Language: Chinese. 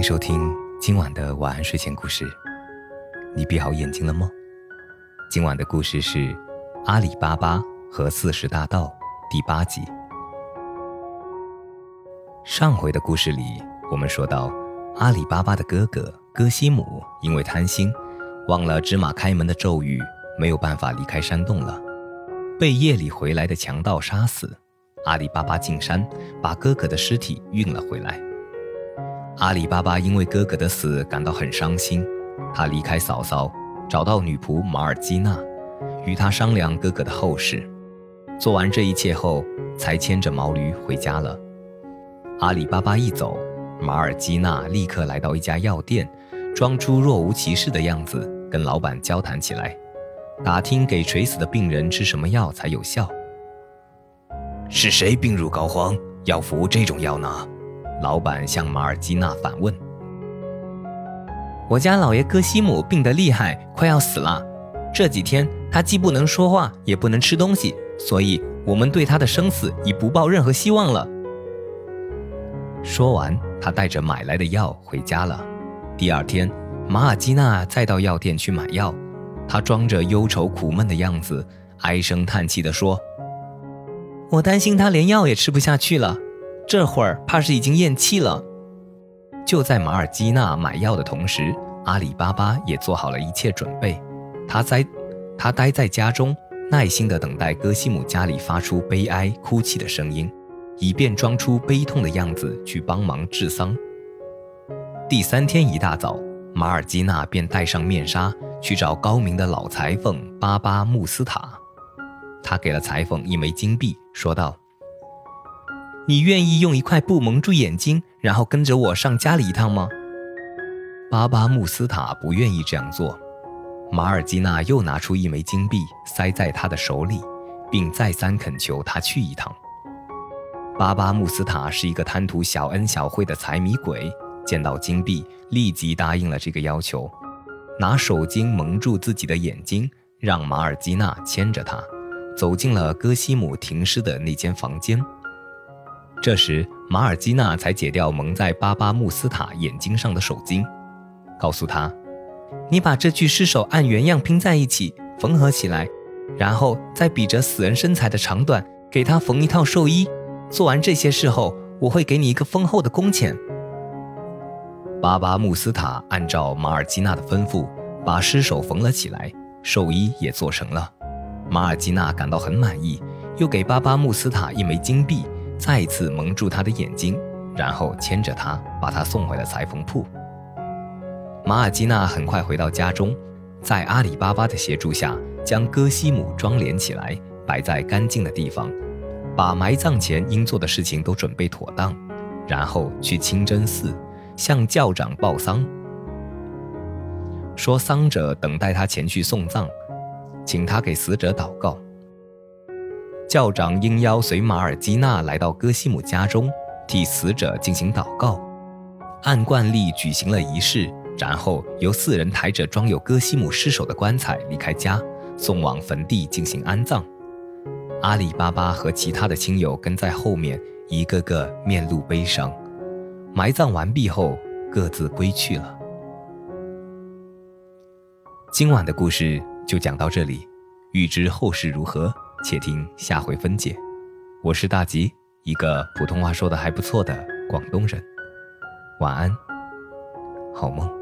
迎收听今晚的晚安睡前故事。你闭好眼睛了吗？今晚的故事是《阿里巴巴和四十大盗》第八集。上回的故事里，我们说到，阿里巴巴的哥哥哥西姆因为贪心，忘了芝麻开门的咒语，没有办法离开山洞了，被夜里回来的强盗杀死。阿里巴巴进山，把哥哥的尸体运了回来。阿里巴巴因为哥哥的死感到很伤心，他离开嫂嫂，找到女仆马尔基娜，与她商量哥哥的后事。做完这一切后，才牵着毛驴回家了。阿里巴巴一走，马尔基娜立刻来到一家药店，装出若无其事的样子，跟老板交谈起来，打听给垂死的病人吃什么药才有效。是谁病入膏肓，要服这种药呢？老板向马尔基娜反问：“我家老爷哥西姆病得厉害，快要死了。这几天他既不能说话，也不能吃东西，所以我们对他的生死已不抱任何希望了。”说完，他带着买来的药回家了。第二天，马尔基娜再到药店去买药，他装着忧愁苦闷的样子，唉声叹气地说：“我担心他连药也吃不下去了。”这会儿怕是已经咽气了。就在马尔基娜买药的同时，阿里巴巴也做好了一切准备。他在，他待在家中，耐心地等待戈西姆家里发出悲哀哭泣的声音，以便装出悲痛的样子去帮忙治丧。第三天一大早，马尔基娜便戴上面纱去找高明的老裁缝巴巴穆斯塔。他给了裁缝一枚金币，说道。你愿意用一块布蒙住眼睛，然后跟着我上家里一趟吗？巴巴穆斯塔不愿意这样做。马尔基娜又拿出一枚金币塞在他的手里，并再三恳求他去一趟。巴巴穆斯塔是一个贪图小恩小惠的财迷鬼，见到金币立即答应了这个要求，拿手巾蒙住自己的眼睛，让马尔基娜牵着他，走进了戈西姆停尸的那间房间。这时，马尔基娜才解掉蒙在巴巴穆斯塔眼睛上的手巾，告诉他：“你把这具尸首按原样拼在一起，缝合起来，然后再比着死人身材的长短，给他缝一套寿衣。做完这些事后，我会给你一个丰厚的工钱。”巴巴穆斯塔按照马尔基娜的吩咐，把尸首缝了起来，寿衣也做成了。马尔基娜感到很满意，又给巴巴穆斯塔一枚金币。再次蒙住他的眼睛，然后牵着他，把他送回了裁缝铺。马尔基娜很快回到家中，在阿里巴巴的协助下，将戈西姆装殓起来，摆在干净的地方，把埋葬前应做的事情都准备妥当，然后去清真寺向教长报丧，说丧者等待他前去送葬，请他给死者祷告。教长应邀随马尔基娜来到戈西姆家中，替死者进行祷告，按惯例举行了仪式，然后由四人抬着装有戈西姆尸首的棺材离开家，送往坟地进行安葬。阿里巴巴和其他的亲友跟在后面，一个个面露悲伤。埋葬完毕后，各自归去了。今晚的故事就讲到这里，欲知后事如何？且听下回分解。我是大吉，一个普通话说的还不错的广东人。晚安，好梦。